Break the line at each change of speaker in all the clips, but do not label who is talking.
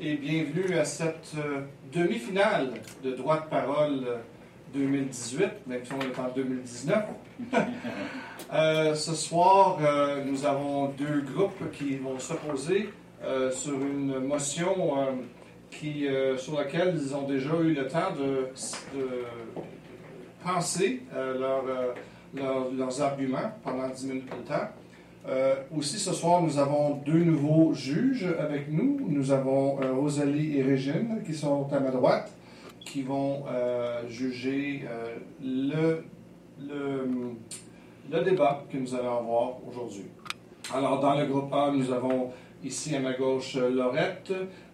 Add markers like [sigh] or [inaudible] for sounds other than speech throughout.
et bienvenue à cette euh, demi-finale de Droit de parole 2018, même si on est en 2019. [laughs] Euh, ce soir, euh, nous avons deux groupes qui vont s'opposer euh, sur une motion euh, qui, euh, sur laquelle ils ont déjà eu le temps de, penser euh, euh, leur- leurs arguments pendant 10 minutes de temps. Euh, aussi, ce soir, nous avons deux nouveaux juges avec nous. Nous avons euh, Rosalie et Régine qui sont à ma droite, qui vont euh, juger le, le, le débat que nous allons avoir aujourd'hui. Alors, dans le groupe A, nous avons ici à ma gauche Laurette,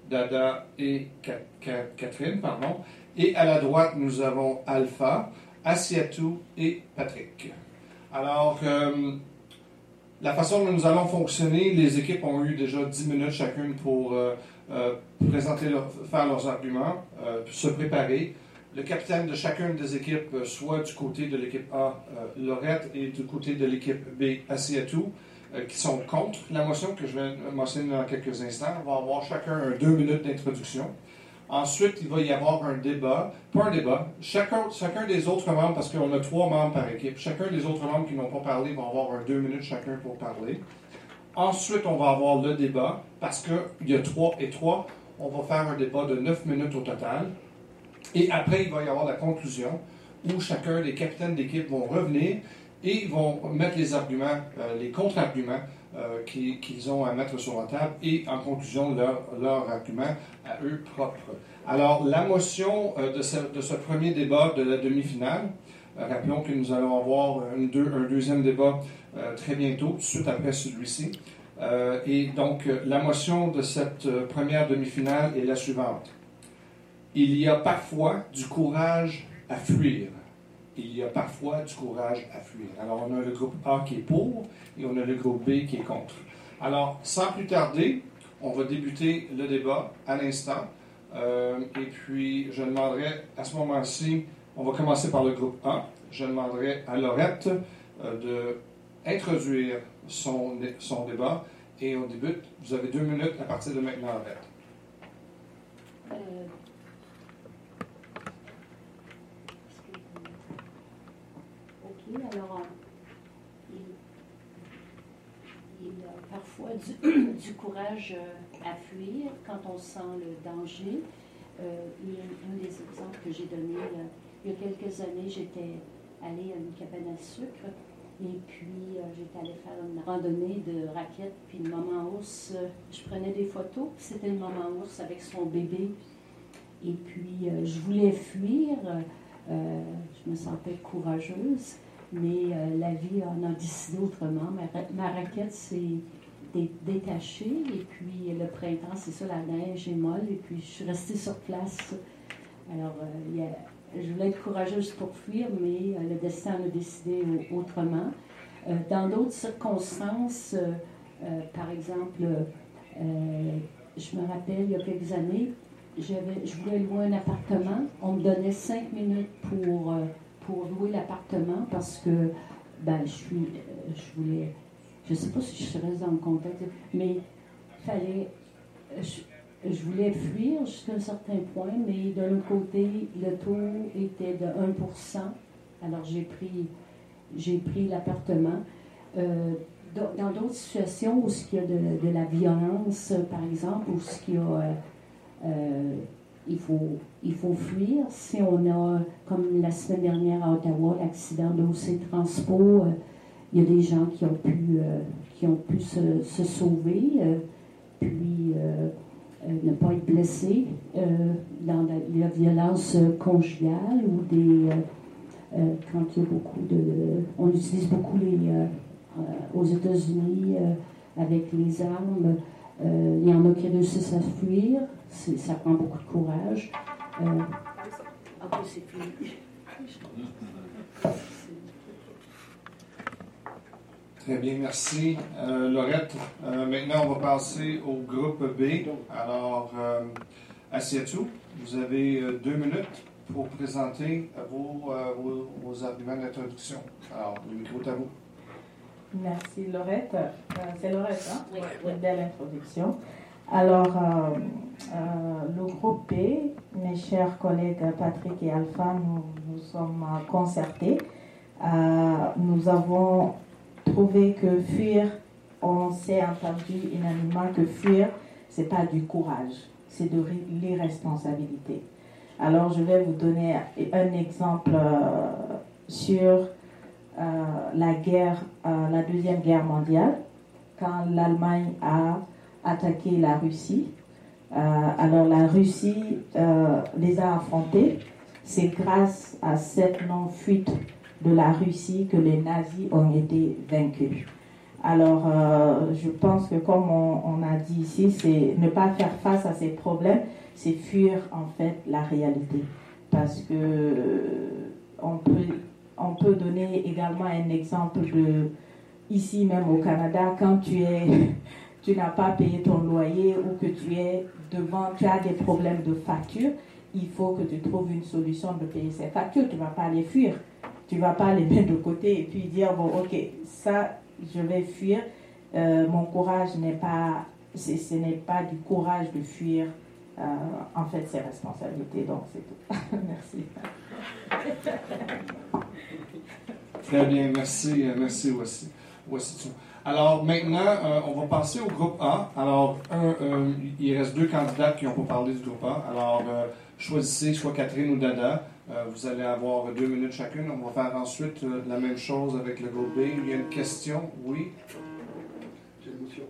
Dada et Ca- Ca- Catherine, pardon. Et à la droite, nous avons Alpha, Asiatou et Patrick. Alors, la façon dont nous allons fonctionner, les équipes ont eu déjà 10 minutes chacune pour euh, euh, présenter leur- faire leurs arguments, euh, se préparer. Le capitaine de chacune des équipes, soit du côté de l'équipe A, Laurette, et du côté de l'équipe B, Asiatou, qui sont contre la motion que je vais mentionner dans quelques instants, va avoir chacun un deux minutes d'introduction. Ensuite, il va y avoir un débat, pas un débat, chacun, chacun des autres membres, parce qu'on a trois membres par équipe, chacun des autres membres qui n'ont pas parlé vont avoir un deux minutes chacun pour parler. Ensuite, on va avoir le débat, parce qu'il y a trois et trois, on va faire un débat de neuf minutes au total. Et après, il va y avoir la conclusion, où chacun des capitaines d'équipe vont revenir et vont mettre les arguments, euh, les contre-arguments euh, qui- qu'ils ont à mettre sur la table et en conclusion leur, argument à eux propres. Alors la motion euh, de, ce, premier débat de la demi-finale, euh, rappelons que nous allons avoir un, deux- un deuxième débat très bientôt, suite après celui-ci. Et donc la motion de cette première demi-finale est la suivante. Il y a parfois du courage à fuir il y a parfois du courage à fuir. Alors, on a le groupe A qui est pour et on a le groupe B qui est contre. Alors, sans plus tarder, on va débuter le débat à l'instant. Euh, et puis, je demanderai à ce moment-ci, on va commencer par le groupe A. Je demanderai à Laurette euh, de introduire son, son débat et on débute. Vous avez deux minutes à partir de maintenant, Laurette.
Euh, Alors, euh, il, a parfois [clears throat] du, courage euh, à fuir quand on sent le danger. Euh, un des exemples que j'ai donné, là, il y a quelques années, j'étais allée à une cabane à sucre et puis euh, j'étais allée faire une randonnée de raquettes, puis le maman ours, euh, je prenais des photos, c'était le maman ours avec son bébé. Et puis euh, je voulais fuir, euh, je me sentais courageuse, mais euh, la vie en a décidé autrement. Ma, ra- ma raquette s'est dé- détachée et puis le printemps, c'est ça, la neige est molle et puis je suis restée sur place. Alors, euh, je voulais être courageuse pour fuir, mais euh, le destin en a décidé au- autrement. Dans d'autres circonstances, par exemple, je me rappelle, il y a quelques années, je voulais louer un appartement. On me donnait cinq minutes pour, pour louer l'appartement parce que ben, je, suis, euh, je voulais, je sais pas si je serais dans le contexte, mais fallait, je, je voulais fuir jusqu'à un certain point, mais de l'autre côté, le taux était de 1% Alors j'ai pris, j'ai pris l'appartement. Euh, dans d'autres situations où il y a de, de la violence, par exemple, où il y a, euh, il, faut, il faut fuir. Si on a, comme la semaine dernière à Ottawa, l'accident d'OC Transpo, euh, il y a des gens qui ont pu, euh, qui ont pu se, sauver, euh, puis euh, ne pas être blessés dans la, violence conjugale ou des, quand il y a beaucoup de... On utilise beaucoup les... aux États-Unis avec les armes. Il y en a qui réussissent à fuir. C'est- Ça prend beaucoup de courage. Euh, ah oui, c'est fini.
Très bien, merci. Euh, Laurette, euh, maintenant on va passer au groupe B. Alors, euh, vous avez euh, deux minutes pour présenter vos, euh, vos, vos arguments d'introduction. Alors, le micro est à vous.
Merci Laurette. Euh, c'est Laurette, hein?
Oui,
Une belle introduction. Alors, euh, euh, chers collègues Patrick et Alpha, nous nous sommes concertés. nous avons trouvé que fuir, on s'est entendu unanimement que fuir, c'est pas du courage, c'est de l'irresponsabilité. Alors je vais vous donner un exemple sur la guerre, la deuxième guerre mondiale, quand l'Allemagne a attaqué la Russie. Euh, alors la Russie euh, les a affrontés. C'est grâce à cette non-fuite de la Russie que les nazis ont été vaincus. Alors, euh, je pense que comme on, a dit ici, c'est ne pas faire face à ces problèmes, c'est fuir en fait la réalité. Parce que on peut, on peut donner également un exemple de ici même au Canada, quand tu es tu n'as pas payé ton loyer ou que tu es devant, tu as des problèmes de facture, il faut que tu trouves une solution de payer ces factures. Tu ne vas pas les fuir. Tu ne vas pas les mettre de côté et puis dire, bon, ok, ça, je vais fuir. Euh, mon courage n'est pas, ce n'est pas du courage de fuir. Euh, en fait, c'est responsabilité. Donc, c'est tout. [laughs] merci.
Très bien, merci, merci aussi. Voici tout. Alors maintenant, euh, on va passer au groupe A. Alors, euh, il reste deux candidats qui n'ont pas parlé du groupe A. Alors, euh, choisissez soit Catherine ou Dada. vous allez avoir deux minutes chacune. On va faire ensuite la même chose avec le groupe B. Il y a une question, oui?
J'ai une motion.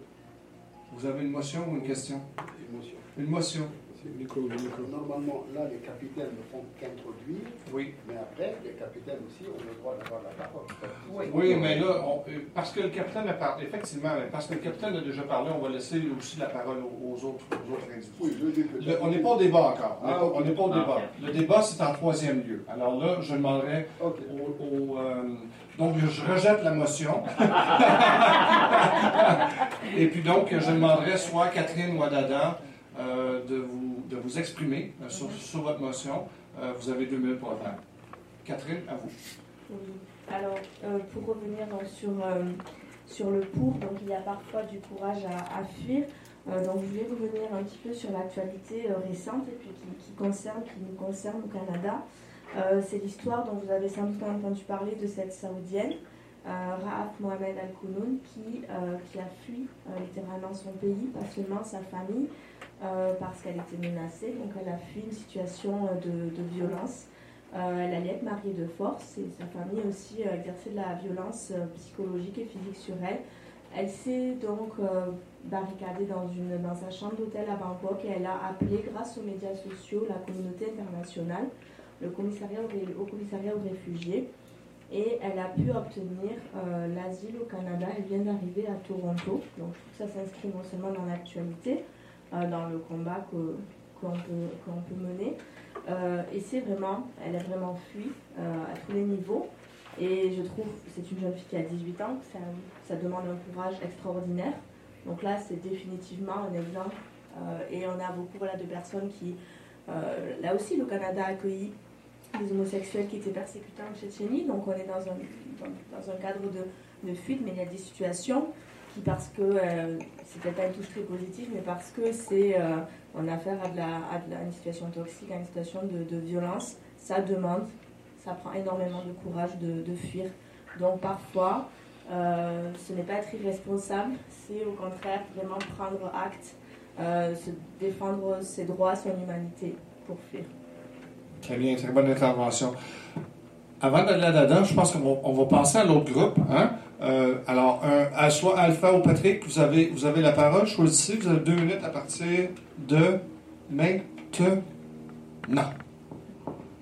Vous avez une motion ou une question?
Une motion.
Une motion.
Normalement, là, les capitaines ne font qu'introduire.
Oui.
Mais après, les capitaines aussi ont le droit d'avoir la parole.
Oui, mais là, euh, parce que le capitaine a parlé, effectivement, parce que le capitaine a déjà parlé, on va laisser aussi la parole aux, autres, aux autres individus.
Oui, je dis
on n'est pas au débat encore. On n'est pas, au débat. Le débat, c'est en troisième lieu. Alors là, je demanderai au. Euh, donc, je rejette la motion. [laughs] Et puis donc, je demanderai soit Catherine ou Adada euh, de, vous, de vous exprimer euh, sur, sur, votre motion. Euh, vous avez deux minutes pour le faire. Catherine, à vous.
Oui. Alors, pour revenir sur, sur le pour, donc il y a parfois du courage à, fuir. donc, je voulais revenir un petit peu sur l'actualité récente et puis qui, concerne, qui nous concerne au Canada. c'est l'histoire dont vous avez sans doute entendu parler de cette Saoudienne, Raaf Mohamed Al-Kounoun, qui, qui a fui littéralement son pays, pas seulement sa famille, euh, parce qu'elle était menacée. Donc elle a fui une situation euh, de, violence. Euh, elle allait être mariée de force et sa famille aussi exercé de la violence psychologique et physique sur elle. Elle s'est donc barricadée dans, une, dans sa chambre d'hôtel à Bangkok et elle a appelé, grâce aux médias sociaux, la communauté internationale, le commissariat au, commissariat aux réfugiés. Et elle a pu obtenir l'asile au Canada. Elle vient d'arriver à Toronto. Donc je trouve que ça s'inscrit non seulement dans l'actualité, dans le combat qu'on peut, peut, mener. Euh, et c'est vraiment, elle a vraiment fui euh, à tous les niveaux. Et je trouve, c'est une jeune fille qui a 18 ans, ça, demande un courage extraordinaire. Donc là, c'est définitivement un exemple. et on a beaucoup de personnes qui, là aussi, le Canada a accueilli des homosexuels qui étaient persécutés en Tchétchénie. Donc on est dans un, dans, un cadre de, de, fuite, mais il y a des situations qui, parce que c'était pas une touche très positive, mais parce que c'est euh, a affaire à, de la, à une situation toxique, à une situation de, violence, ça demande, ça prend énormément de courage de, fuir. Donc parfois, euh, ce n'est pas être irresponsable, c'est au contraire vraiment prendre acte, euh, se défendre ses droits, son humanité pour fuir.
Très bien, très bonne intervention. Avant d'aller là-dedans, je pense qu'on va, passer à l'autre groupe. Hein? Euh, alors, soit Alpha ou Patrick, vous avez, vous avez la parole. Choisissez, vous avez deux minutes à partir de maintenant.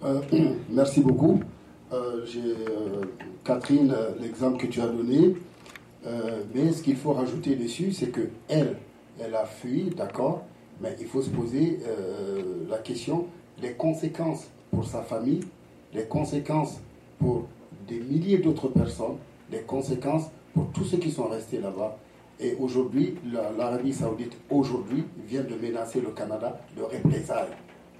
Euh, [clears throat] merci beaucoup. Euh, j'ai, Catherine, l'exemple que tu as donné. mais ce qu'il faut rajouter dessus, c'est que elle, elle a fui, d'accord, mais il faut se poser la question des conséquences pour sa famille, les conséquences pour des milliers d'autres personnes, des conséquences pour tous ceux qui sont restés là-bas. Et aujourd'hui, l'Arabie saoudite, aujourd'hui, vient de menacer le Canada de représailles.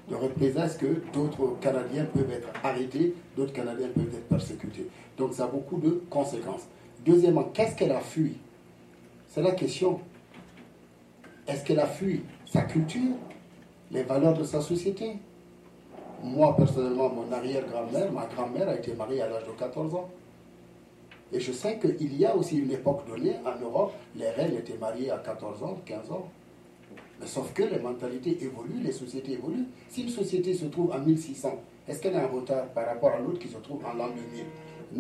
De représailles, que d'autres Canadiens peuvent être arrêtés, d'autres Canadiens peuvent être persécutés. Donc ça a beaucoup de conséquences. Deuxièmement, qu'est-ce qu'elle a fui? C'est la question. Est-ce qu'elle a fui sa culture, les valeurs de sa société? Moi personnellement, mon arrière-grand-mère, ma grand-mère a été mariée à l'âge de 14 ans. Et je sais qu'il y a aussi une époque donnée en Europe, les reines étaient mariées à 14 ans, 15 ans. Mais sauf que les mentalités évoluent, les sociétés évoluent. Si une société se trouve en 1600, est-ce qu'elle est en retard par rapport à l'autre qui se trouve en l'an 2000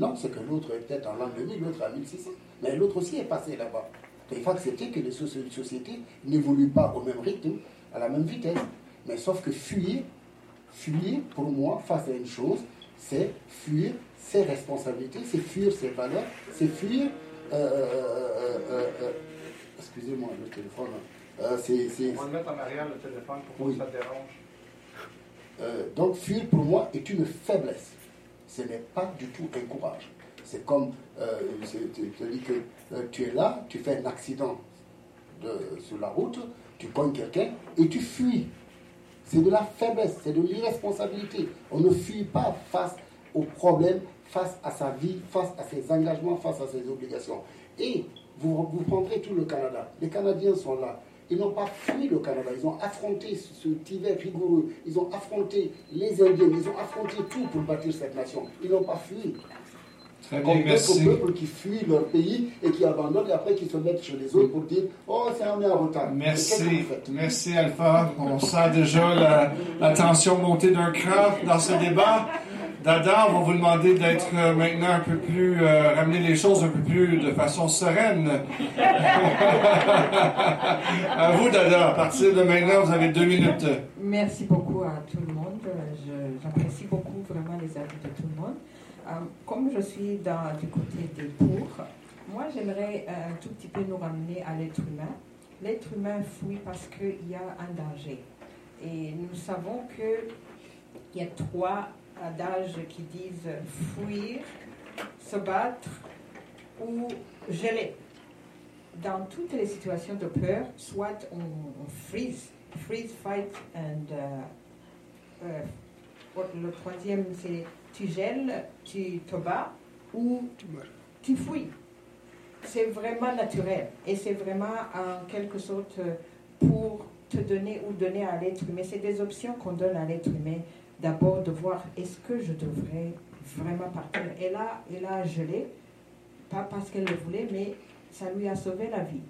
Non, c'est que l'autre est peut-être en l'an 2000, l'autre en 1600. Mais l'autre aussi est passé là-bas. Il faut accepter que les sociétés n'évoluent pas au même rythme, à la même vitesse. Mais sauf que fuir, fuir, pour moi, face à une chose, c'est fuir ses responsabilités, c'est fuir ses valeurs, c'est fuir. Euh, euh, euh, excusez-moi, le téléphone.
c'est, On va le mettre en arrière, le téléphone, pour que ça dérange.
donc, fuir pour moi est une faiblesse. Ce n'est pas du tout un courage. C'est comme, tu dis que tu es là, tu fais un accident de, sur la route, tu cognes quelqu'un et tu fuis. C'est de la faiblesse, c'est de l'irresponsabilité. On ne fuit pas face aux problèmes, face à sa vie, face à ses engagements, face à ses obligations. Et vous, vous prendrez tout le Canada. Les Canadiens sont là. Ils n'ont pas fui le Canada, ils ont affronté ce hiver rigoureux, ils ont affronté les Indiens, ils ont affronté tout pour bâtir cette nation. Ils n'ont pas fui.
Très bien, merci.
peuples qui fuient leur pays et qui abandonnent et après qui se mettent chez les autres pour dire Oh, c'est un en retard.
Merci. Merci, Alpha. On sent déjà la, la tension monter d'un cran dans ce débat. Dada, on va vous demander d'être euh, maintenant un peu plus, euh, ramener les choses un peu plus de façon sereine. [laughs] à vous, Dada, à partir de maintenant, vous avez deux minutes.
Merci beaucoup à tout le monde. J'apprécie beaucoup vraiment les avis de tout le monde. Euh, comme je suis du côté des pour, moi j'aimerais un tout petit peu nous ramener à l'être humain. L'être humain fuit parce qu'il y a un danger. Et nous savons qu'il y a trois adages qui disent fuir, se battre ou geler. Dans toutes les situations de peur, soit on, freeze, freeze, fight, and uh, uh, le troisième c'est tu gèles, tu te bats ou tu fuis. C'est vraiment naturel et c'est vraiment en quelque sorte pour te donner ou donner à l'être humain. C'est des options qu'on donne à l'être humain d'abord de voir est-ce que je devrais vraiment partir. Et là, elle a gelé, pas parce qu'elle le voulait, mais ça lui a sauvé la vie.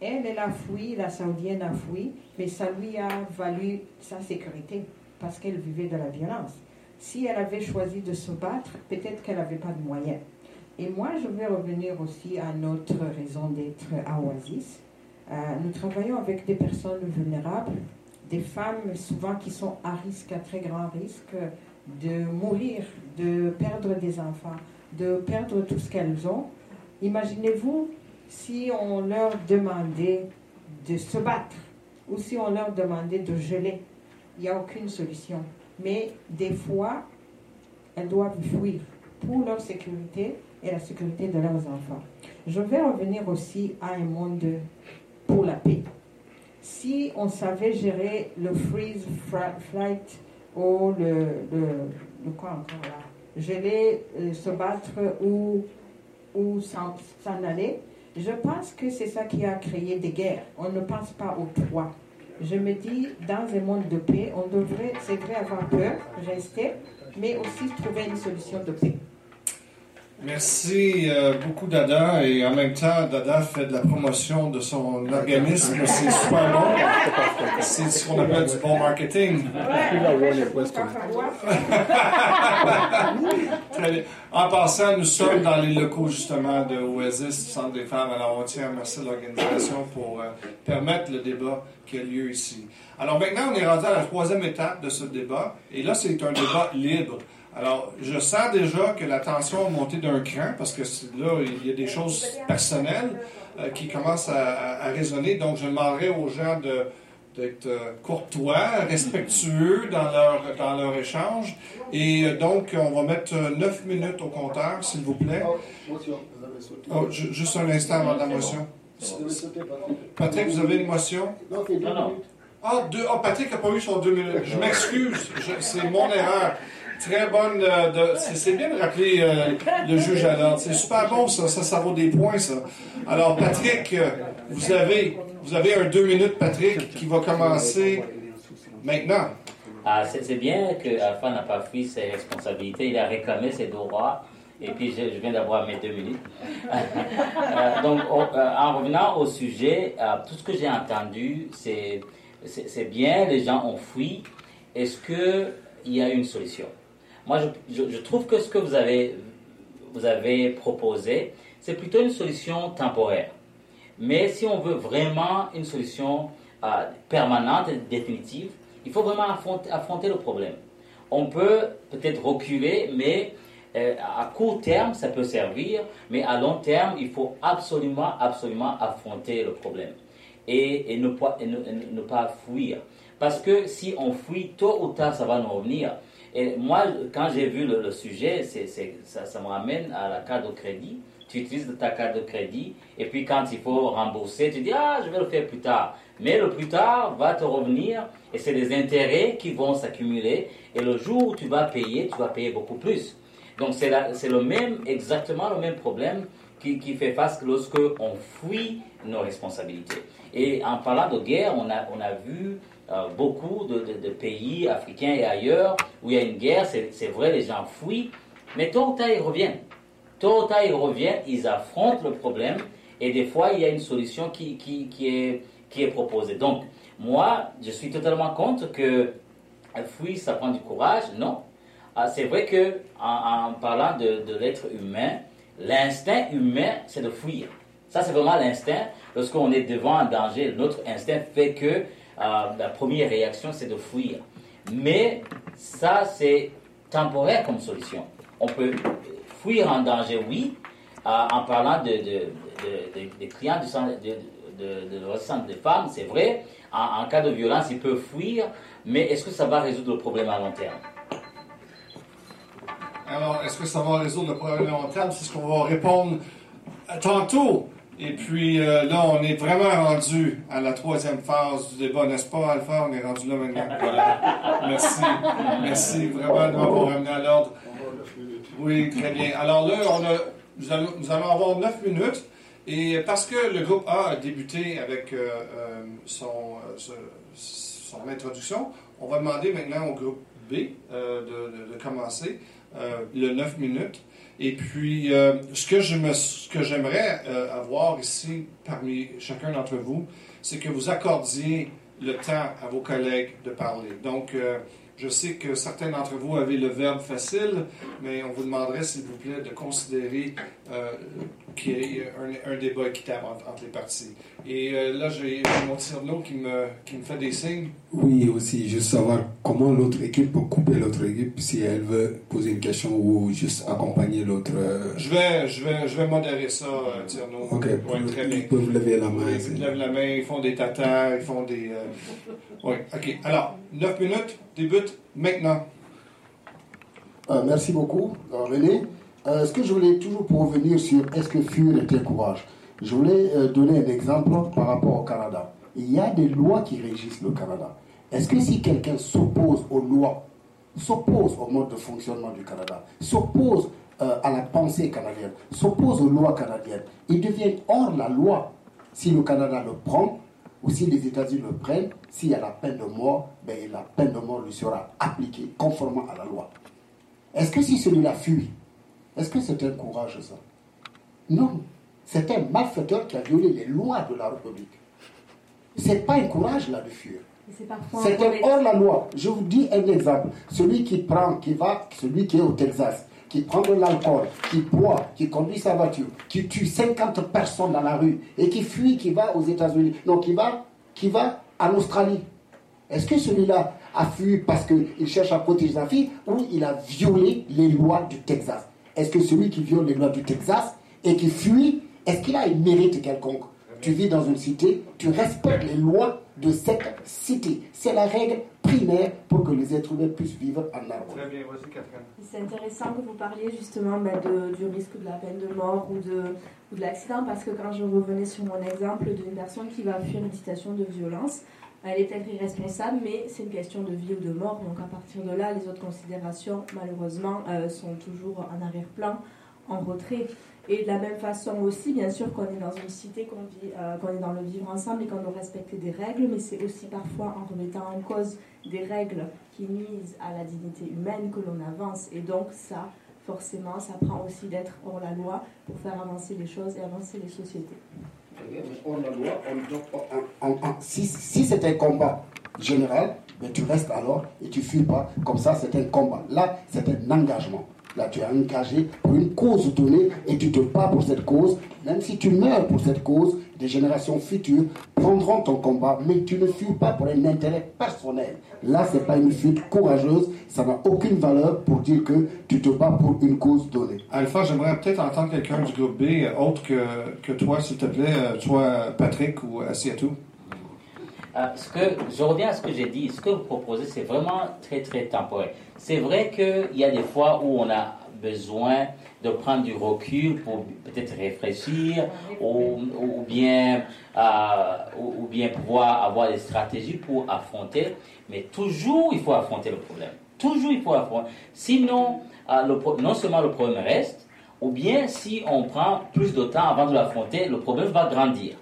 Elle, elle a fui, la Saoudienne a fui, mais ça lui a valu sa sécurité parce qu'elle vivait de la violence. Si elle avait choisi de se battre, peut-être qu'elle n'avait pas de moyens. Et moi, je vais revenir aussi à notre raison d'être à Oasis. Euh, nous travaillons avec des personnes vulnérables, des femmes souvent qui sont à risque, à très grand risque de mourir, de perdre des enfants, de perdre tout ce qu'elles ont. Imaginez-vous si on leur demandait de se battre ou si on leur demandait de geler. Il n'y a aucune solution. Mais des fois, elles doivent fuir pour leur sécurité et la sécurité de leurs enfants. Je vais revenir aussi à un monde pour la paix si on savait gérer le freeze flight ou le, le, quoi encore là, geler, euh, se battre ou, ou s'en aller, je pense que c'est ça qui a créé des guerres. On ne pense pas aux trois. Je me dis, dans un monde de paix, on devrait, c'est vrai, avoir peur, rester, mais aussi trouver une solution de paix.
Merci euh, beaucoup, Dada. Et en même temps, Dada fait de la promotion de son organisme. C'est super bon. C'est ce qu'on appelle du bon marketing. en passant, nous sommes dans les locaux justement de Oasis, Centre des femmes. Alors, on tient à remercier l'organisation pour euh, permettre le débat qui a lieu ici. Alors maintenant, on est rendu à la troisième étape de ce débat. Et là, c'est un débat libre. Alors, je sens déjà que la tension a monté d'un cran parce que là, il y a des choses personnelles euh, qui commencent à, résonner. Donc, je demanderai aux gens d'être euh, courtois, respectueux dans leur, dans leur échange. Et euh, donc, on va mettre neuf minutes au compteur, s'il vous plaît. Oh, juste un instant avant la motion. Patrick, vous avez une motion?
Non, c'est deux minutes.
Ah, deux, oh, Patrick n'a pas eu son deux minutes. Je m'excuse, c'est mon erreur. Très bonne. Euh, c'est bien de rappeler euh, le juge à l'ordre. C'est super bon, ça. Ça, vaut des points, ça. Alors, Patrick, euh, vous avez, vous avez un deux minutes, Patrick, qui va commencer maintenant.
Ah, c'est bien que Alpha n'a pas fui ses responsabilités, il a réclamé ses droits. Et puis je, viens d'avoir mes deux minutes. [laughs] Donc en revenant au sujet, tout ce que j'ai entendu, c'est bien, les gens ont fui. Est-ce qu'il y a une solution? Moi, je, trouve que ce que vous avez, vous avez proposé, c'est plutôt une solution temporaire. Mais si on veut vraiment une solution permanente et définitive, il faut vraiment affronter, le problème. On peut peut-être reculer, mais euh, à court terme, ça peut servir, mais à long terme, il faut absolument, absolument affronter le problème et, ne, pas, ne, pas fuir. Parce que si on fuit, tôt ou tard, ça va nous revenir. Et moi, quand j'ai vu le, sujet, ça, ça me ramène à la carte de crédit tu utilises ta carte de crédit, et puis quand il faut rembourser, tu dis, ah, je vais le faire plus tard. Mais le plus tard va te revenir, et c'est les intérêts qui vont s'accumuler, et le jour où tu vas payer, tu vas payer beaucoup plus. Donc c'est exactement le même problème qui, fait face lorsque on fuit nos responsabilités. Et en parlant de guerre, on a, on a vu euh, beaucoup de, pays africains et ailleurs où il y a une guerre, c'est vrai, les gens fuient, mais tôt ou tard ils reviennent. Tôt ou tard, ils reviennent, ils affrontent le problème et des fois, il y a une solution qui, qui, qui, est, qui est proposée. Donc, moi, je suis totalement contre que fuir, ça prend du courage. Non. Ah, c'est vrai que en, parlant de l'être humain, l'instinct humain, c'est de fuir. Ça, c'est vraiment l'instinct. Lorsqu'on est devant un danger, notre instinct fait que euh, la première réaction, c'est de fuir. Mais ça, c'est temporaire comme solution. On peut fuir en danger, oui, euh, en parlant de, des clients du centre de, de, des femmes, c'est vrai. En, cas de violence, ils peuvent fuir, mais est-ce que ça va résoudre le problème à long terme?
Alors, est-ce que ça va résoudre le problème à long terme C'est ce qu'on va répondre tantôt. Et puis euh, là, on est vraiment rendu à la troisième phase du débat, n'est-ce pas, Alpha? On est rendu là maintenant. Merci. Merci vraiment de m'avoir ramené à l'ordre. Oui, très bien. Alors là, on a, nous, allons, avoir neuf minutes. Et parce que le groupe A a débuté avec euh, euh, son, euh, son introduction, on va demander maintenant au groupe B de, de, commencer le 9 minutes. Et puis, ce que je me, ce que j'aimerais avoir ici parmi chacun d'entre vous, c'est que vous accordiez le temps à vos collègues de parler. Donc, je sais que certains d'entre vous avez le verbe facile, mais on vous demanderait, s'il vous plaît, de considérer euh, qu'il y ait un, débat équitable entre, les parties. Et euh, là, j'ai mon tirno qui me, qui me fait des signes.
Oui, aussi, juste savoir comment l'autre équipe peut couper l'autre équipe si elle veut poser une question ou juste accompagner l'autre. Euh.
Je, vais, je, vais, je vais modérer ça, Tirno.
Ok, très bien. Ils peuvent lever la main.
ils lèvent la main, ils font des tatas, ils font des. Oui, ok. Alors, 9 minutes, maintenant.
merci beaucoup, René. Euh, ce que je voulais toujours pour revenir sur est-ce que fuir était courage, je voulais euh, donner un exemple par rapport au Canada. Il y a des lois qui régissent le Canada. Est-ce que si quelqu'un s'oppose aux lois, s'oppose au mode de fonctionnement du Canada, s'oppose euh, à la pensée canadienne, s'oppose aux lois canadiennes, il devient hors la loi si le Canada le prend ou si les États-Unis le prennent, s'il y a la peine de mort, ben, la peine de mort lui sera appliquée conformément à la loi. Est-ce que si celui-là fuit, est-ce que c'est un courage, ça? Non. C'est un malfaiteur qui a violé les lois de la République. C'est pas un courage, là, de fuir. C'est un hors la loi. Je vous dis un exemple. Celui qui prend, qui va, celui qui est au Texas, qui prend de l'alcool, qui boit, qui conduit sa voiture, qui tue 50 personnes dans la rue et qui fuit, qui va aux États-Unis, donc qui va, qui va en Australie. Est-ce que celui-là a fui parce qu'il cherche à protéger sa fille ou il a violé les lois du Texas? Est-ce que celui qui viole les lois du Texas et qui fuit, est-ce qu'il a un mérite quelconque? Tu vis dans une cité, tu respectes les lois de cette cité. C'est la règle primaire pour que les êtres humains puissent vivre en harmonie.
C'est intéressant que vous parliez justement ben, du risque de la peine de mort ou de, ou de l'accident, parce que quand je revenais sur mon exemple d'une personne qui va fuir une situation de violence, elle est peut-être irresponsable, mais c'est une question de vie ou de mort. Donc à partir de là, les autres considérations, malheureusement, euh, sont toujours en arrière-plan en retrait. Et de la même façon aussi, bien sûr, qu'on est dans une cité, qu'on euh, qu'on est dans le vivre ensemble et qu'on doit respecter des règles, mais c'est aussi parfois en remettant en cause des règles qui nuisent à la dignité humaine que l'on avance. Et donc ça, forcément, ça prend aussi d'être hors la loi pour faire avancer les choses et avancer les sociétés.
Hors la loi, si, c'est un combat général, mais tu restes alors et tu fuis pas. Comme ça, c'est un combat. Là, c'est un engagement. Là, tu es engagé pour une cause donnée et tu te bats pour cette cause. Même si tu meurs pour cette cause, des générations futures prendront ton combat, mais tu ne fuis pas pour un intérêt personnel. Là, ce n'est pas une fuite courageuse, ça n'a aucune valeur pour dire que tu te bats pour une cause donnée.
Alpha, j'aimerais peut-être entendre quelqu'un du groupe B, euh, autre que, que toi, s'il te plaît, euh, toi, Patrick ou Asiatou.
Euh, ce que, je reviens à ce que j'ai dit. Ce que vous proposez, c'est vraiment très, très temporaire. C'est vrai qu'il y a des fois où on a besoin de prendre du recul pour peut-être réfléchir ou, ou bien, euh, ou, bien pouvoir avoir des stratégies pour affronter. Mais toujours, il faut affronter le problème. Toujours, il faut affronter. Sinon, euh, non seulement le problème reste, ou bien si on prend plus de temps avant de l'affronter, le problème va grandir.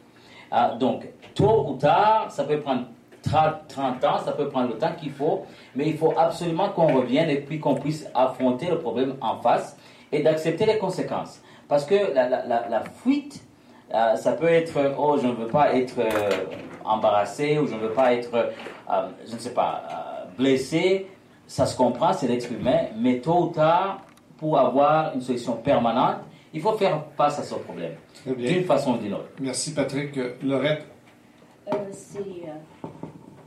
Donc, tôt ou tard, ça peut prendre 30 ans, ça peut prendre le temps qu'il faut, mais il faut absolument qu'on revienne et puis qu'on puisse affronter le problème en face et d'accepter les conséquences. Parce que la, la, la, fuite, euh, ça peut être, oh, je ne veux pas être euh, embarrassé ou je ne veux pas être, euh, je ne sais pas, blessé. Ça se comprend, c'est l'être humain, mais tôt ou tard, pour avoir une solution permanente, il faut faire face à ce problème, d'une façon ou d'une autre.
Merci Patrick. Lorette
C'est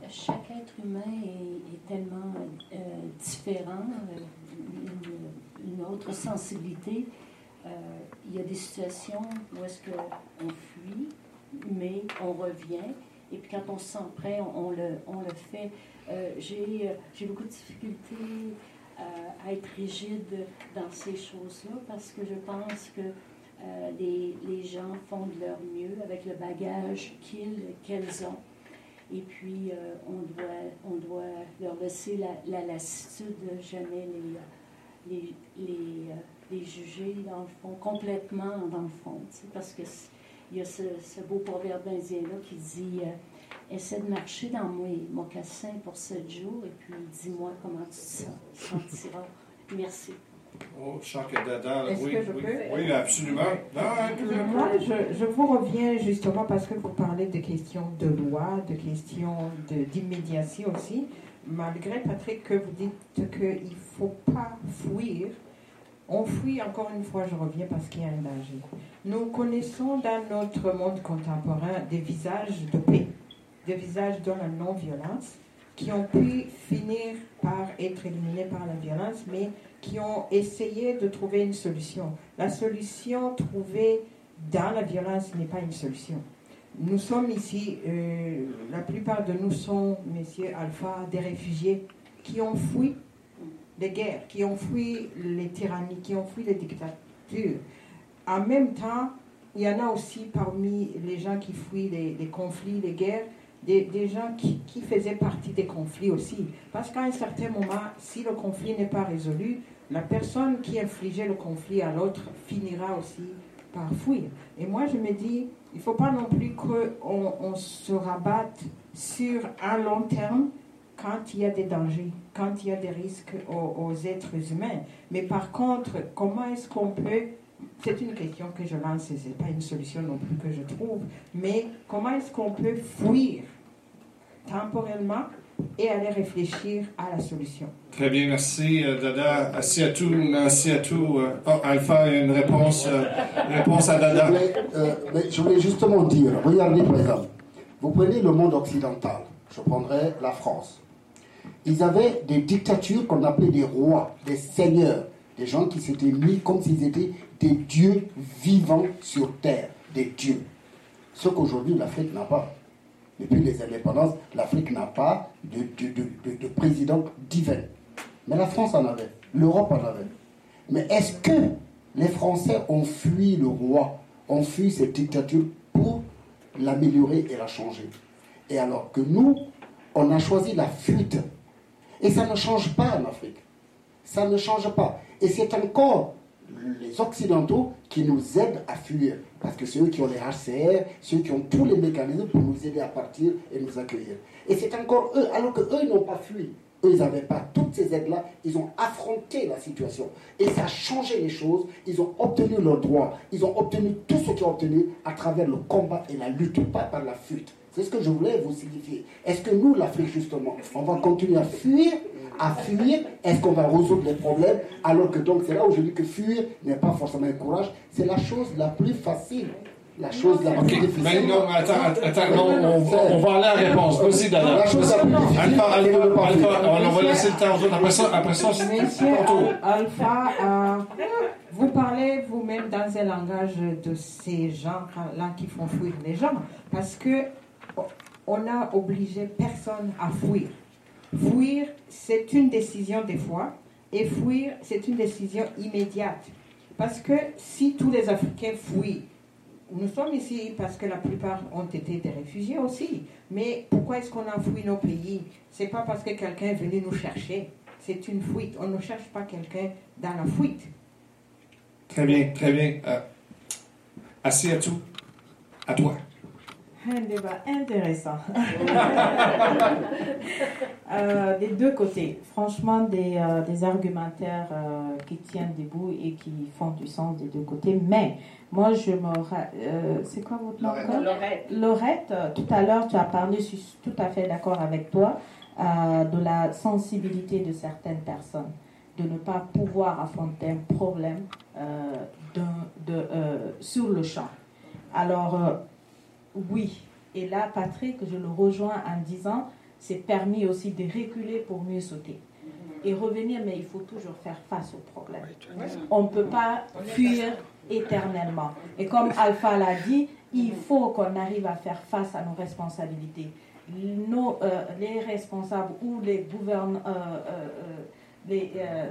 chaque être humain est, tellement différent, une, autre sensibilité. Euh, il y a des situations où est-ce qu'on fuit, mais on revient. Et puis quand on se sent prêt, on, le, on le fait. Euh, j'ai, j'ai beaucoup de difficultés à être rigide dans ces choses-là parce que je pense que euh, les, gens font de leur mieux avec le bagage qu'ils, qu'elles ont. Et puis, euh, on, doit, on doit leur laisser la, la lassitude de jamais les, les, euh, les, juger, dans le fond, complètement, dans le fond. Parce qu'il y a ce, beau proverbe indien-là qui dit Essaie de marcher dans mes mocassins pour sept jours, et puis dis-moi comment tu te sentiras. Merci.
Oh, je sens que
oui,
que je
oui,
peux? oui, absolument.
Moi, je, je, vous reviens justement parce que vous parlez de questions de loi, de questions d'immédiatie aussi. Malgré, Patrick, que vous dites qu'il ne faut pas fuir, on fuit encore une fois, je reviens parce qu'il y a un danger. Nous connaissons dans notre monde contemporain des visages de paix, des visages de la non-violence qui ont pu finir par être éliminés par la violence, mais qui ont essayé de trouver une solution. La solution trouvée dans la violence n'est pas une solution. Nous sommes ici, euh, la plupart de nous sont, messieurs Alpha, des réfugiés qui ont fui les guerres, qui ont fui les tyrannies, qui ont fui les dictatures. En même temps, il y en a aussi parmi les gens qui fuient les, les conflits, les guerres, des, gens qui, qui, faisaient partie des conflits aussi. Parce qu'à un certain moment, si le conflit n'est pas résolu, la personne qui infligeait le conflit à l'autre finira aussi par fuir. Et moi, je me dis, il ne faut pas non plus qu'on on se rabatte sur un long terme quand il y a des dangers, quand il y a des risques aux, aux êtres humains. Mais par contre, comment est-ce qu'on peut c'est une question que je lance et ce n'est pas une solution non plus que je trouve, mais comment est-ce qu'on peut fuir temporellement et aller réfléchir à la solution.
Très bien, merci euh, Dada. Merci à tout. Merci à tout. Euh, oh, Alpha, une réponse, euh, réponse à Dada.
Je voulais, justement dire, regardez par exemple, vous prenez le monde occidental, je prendrai la France. Ils avaient des dictatures qu'on appelait des rois, des seigneurs, des gens qui s'étaient mis comme s'ils étaient des dieux vivants sur terre, des dieux. Ce qu'aujourd'hui l'Afrique n'a pas. Depuis les indépendances, l'Afrique n'a pas de, de, président divin. Mais la France en avait, l'Europe en avait. Mais est-ce que les Français ont fui le roi, ont fui cette dictature pour l'améliorer et la changer? Et alors que nous, on a choisi la fuite. Et ça ne change pas en Afrique. Ça ne change pas. Et c'est encore les Occidentaux qui nous aident à fuir. Parce que c'est eux qui ont les HCR, ceux qui ont tous les mécanismes pour nous aider à partir et nous accueillir. Et c'est encore eux, alors qu'eux, n'ont pas fui. Eux, ils n'avaient pas toutes ces aides-là. Ils ont affronté la situation. Et ça a changé les choses. Ils ont obtenu leurs droits. Ils ont obtenu tout ce qu'ils ont obtenu à travers le combat et la lutte, pas par la fuite. C'est ce que je voulais vous signifier. Est-ce que nous, l'Afrique, justement, on va continuer à fuir, à fuir Est-ce qu'on va résoudre les problèmes Alors que donc, c'est là où je dis que fuir n'est pas forcément un courage. C'est la chose la plus facile. La chose la plus
Ok,
difficile.
mais non, mais attends, attends, non, on, va- on va aller à la réponse. Vas-y, Dada.
La chose la plus difficile,
Alpha, Alpha. Alpha, on va laisser le temps aux autres. Après ça, après ça, c'est
Alpha, euh, vous parlez vous-même dans un langage de ces gens-là qui font fuir les gens, parce que on n'a obligé personne à fuir. Fuir, c'est une décision des fois, et fuir, c'est une décision immédiate. Parce que si tous les Africains fuient, nous sommes ici parce que la plupart ont été des réfugiés aussi. Mais pourquoi est-ce qu'on a fui nos pays? C'est pas parce que quelqu'un est venu nous chercher. C'est une fuite. On ne cherche pas quelqu'un dans la fuite.
Très bien, très bien. Euh, assis à tout. À toi.
Un débat intéressant. [laughs] Euh, des deux côtés. Franchement, des, euh, des argumentaires euh, qui tiennent debout et qui font du sens des deux côtés. Mais moi, je me. c'est quoi votre nom
Lorette.
Lorette.
Tout à l'heure, tu as parlé, je suis tout à fait d'accord avec toi, de la sensibilité de certaines personnes, de ne pas pouvoir affronter un problème de, sur le champ. Alors, oui, et là, Patrick, je le rejoins en disant, c'est permis aussi de reculer pour mieux sauter. Et revenir, mais il faut toujours faire face au problème. On ne peut pas fuir éternellement. Et comme [laughs] Alpha l'a dit, il faut qu'on arrive à faire face à nos responsabilités. Nos, euh, les responsables ou les gouvernants, euh, euh, euh, les, euh,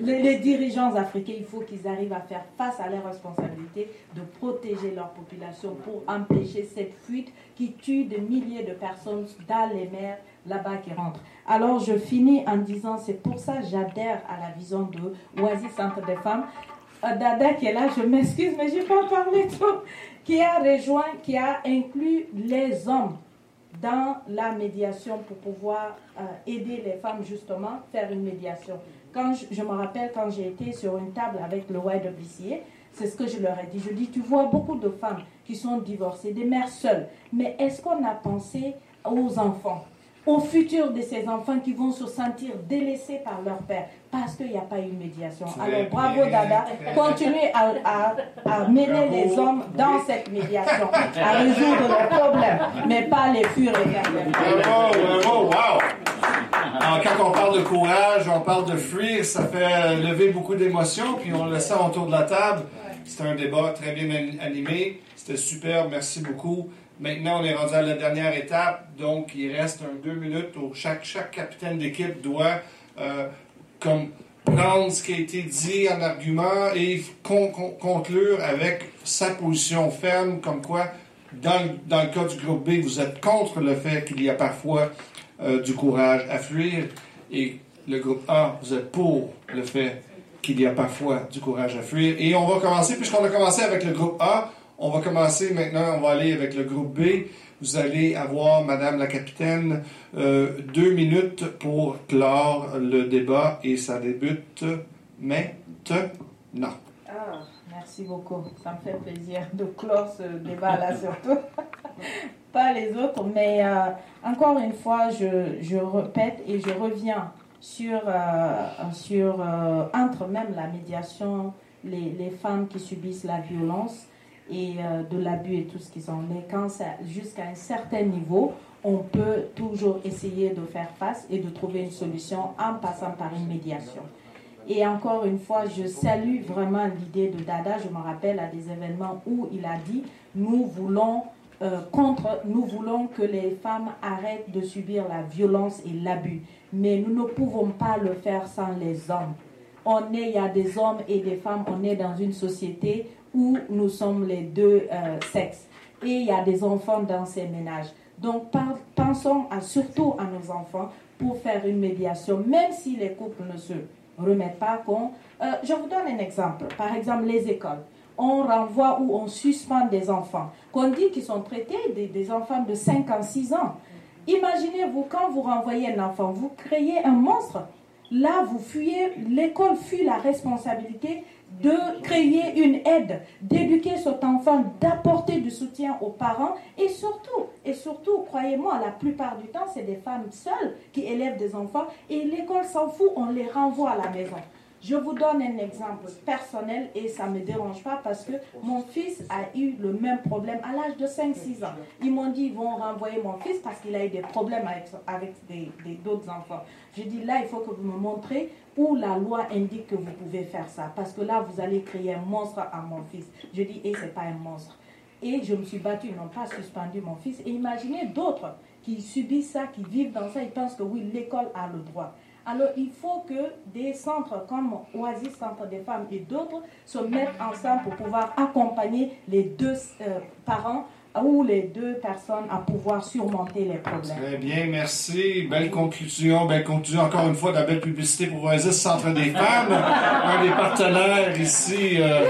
les- les dirigeants africains, il faut qu'ils arrivent à faire face à leurs responsabilités de protéger leur population pour empêcher cette fuite qui tue des milliers de personnes dans les mers là-bas qui rentrent. Alors je finis en disant, c'est pour ça que j'adhère à la vision de Oasis Centre des femmes. Euh, Dada qui est là, je m'excuse, mais je n'ai pas parlé [laughs] trop, qui a rejoint, qui a inclus les hommes dans la médiation pour pouvoir euh, aider les femmes justement faire une médiation. Quand je, me rappelle quand j'ai été sur une table avec le YWCA, c'est ce que je leur ai dit. Je dis, tu vois beaucoup de femmes qui sont divorcées, des mères seules, mais est-ce qu'on a pensé aux enfants? Au futur de ces enfants qui vont se sentir délaissés par leur père parce qu'il n'y a pas eu médiation. Alors bravo Dada, continuez à, à, à mêler les hommes dans cette médiation, à résoudre les problèmes, mais pas les fuir éternellement.
Bravo, bravo, wow! Alors, quand on parle de courage, on parle de fuir, ça fait lever beaucoup d'émotions, puis on le sent autour de la table. C'était un débat très bien an- animé, c'était super, merci beaucoup. Maintenant, on est rendu à la dernière étape, donc il reste deux minutes où chaque, chaque capitaine d'équipe doit euh, comme prendre ce qui a été dit en argument et con- con- conclure avec sa position ferme, comme quoi, dans, dans le cas du groupe B, vous êtes contre le fait qu'il y a parfois euh, du courage à fuir, et le groupe A, vous êtes pour le fait qu'il y a parfois du courage à fuir. Et on va commencer, puisqu'on a commencé avec le groupe A, on va commencer maintenant, on va aller avec le groupe B. Vous allez avoir, Madame la capitaine, euh, deux minutes pour clore le débat et ça débute maintenant.
Ah, merci beaucoup. Ça me fait plaisir de clore ce débat-là [laughs] surtout. Pas les autres, mais euh, encore une fois, je, je répète et je reviens sur, euh, sur entre même la médiation, les, les femmes qui subissent la violence et euh, de l'abus et tout ce qu'ils ont. Mais quand jusqu'à un certain niveau, on peut toujours essayer de faire face et de trouver une solution en passant par une médiation. Et encore une fois, je salue vraiment l'idée de Dada. Je me rappelle à des événements où il a dit nous voulons euh, contre, nous voulons que les femmes arrêtent de subir la violence et l'abus, mais nous ne pouvons pas le faire sans les hommes. On est, il y a des hommes et des femmes. On est dans une société où nous sommes les deux euh, sexes et il y a des enfants dans ces ménages. Donc pensons surtout à nos enfants pour faire une médiation, même si les couples ne se remettent pas qu'on... Euh, je vous donne un exemple. Par exemple, les écoles. On renvoie ou on suspend des enfants. Qu'on dit qu'ils sont traités des, des enfants de 5 ans, 6 ans. Imaginez-vous, quand vous renvoyez un enfant, vous créez un monstre. Là, vous fuyez, l'école fuit la responsabilité de créer une aide, d'éduquer cet enfant, d'apporter du soutien aux parents et surtout, et surtout, croyez-moi, la plupart du temps, c'est des femmes seules qui élèvent des enfants et l'école s'en fout, on les renvoie à la maison. Je vous donne un exemple personnel et ça ne me dérange pas parce que mon fils a eu le même problème à l'âge de 5-6 ans. Ils m'ont dit ils vont renvoyer mon fils parce qu'il a eu des problèmes avec, avec d'autres enfants. J'ai dit là, il faut que vous me montrez où la loi indique que vous pouvez faire ça. Parce que là, vous allez créer un monstre à mon fils. Je dis, et c'est pas un monstre. Et je me suis battue, ils n'ont pas suspendu mon fils. Et imaginez d'autres qui subissent ça, qui vivent dans ça, ils pensent que oui, l'école a le droit. Alors, il faut que des centres comme Oasis Centre des femmes et d'autres se mettent ensemble pour pouvoir accompagner les deux euh, parents ou les deux personnes à pouvoir surmonter les problèmes.
Très bien, merci. Belle conclusion. Belle conclusion encore une fois de la belle publicité pour Oasis Centre des femmes, [laughs] un des partenaires ici. Euh,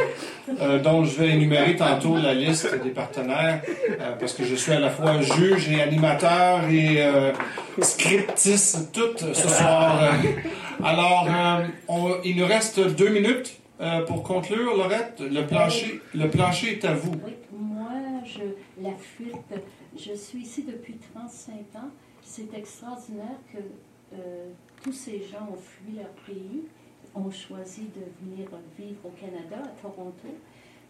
euh, dont je vais énumérer tantôt la liste des partenaires, euh, parce que je suis à la fois juge et animateur et euh, scriptiste tout ce soir. Alors, il nous reste deux minutes pour conclure, Laurette. Le plancher, est à vous.
Oui, moi, je, la fuite, je suis ici depuis 35 ans. C'est extraordinaire que tous ces gens ont fui leur pays ont choisi de venir vivre au Canada, à Toronto,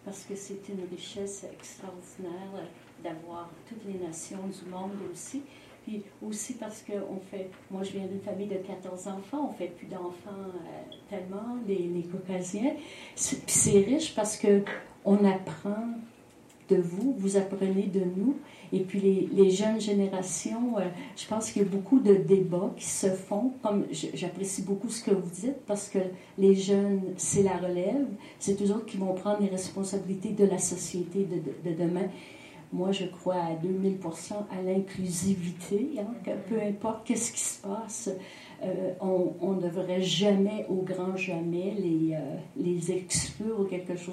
parce que c'est une richesse extraordinaire d'avoir toutes les nations du monde aussi. Puis aussi parce que on fait, moi je viens d'une famille de 14 enfants, on fait plus d'enfants euh, tellement, les, les Caucasiens. Puis c'est riche parce que on apprend de vous, vous apprenez de nous. Et puis les, les jeunes générations, euh, je pense qu'il y a beaucoup de débats qui se font. Comme j'apprécie beaucoup ce que vous dites parce que les jeunes, c'est la relève, c'est eux autres qui vont prendre les responsabilités de la société de, de, demain. Moi, je crois à 2000% à l'inclusivité, hein, que peu importe qu'est-ce qui se passe, euh, on ne devrait jamais, au grand jamais, les, euh, les exclure ou quelque chose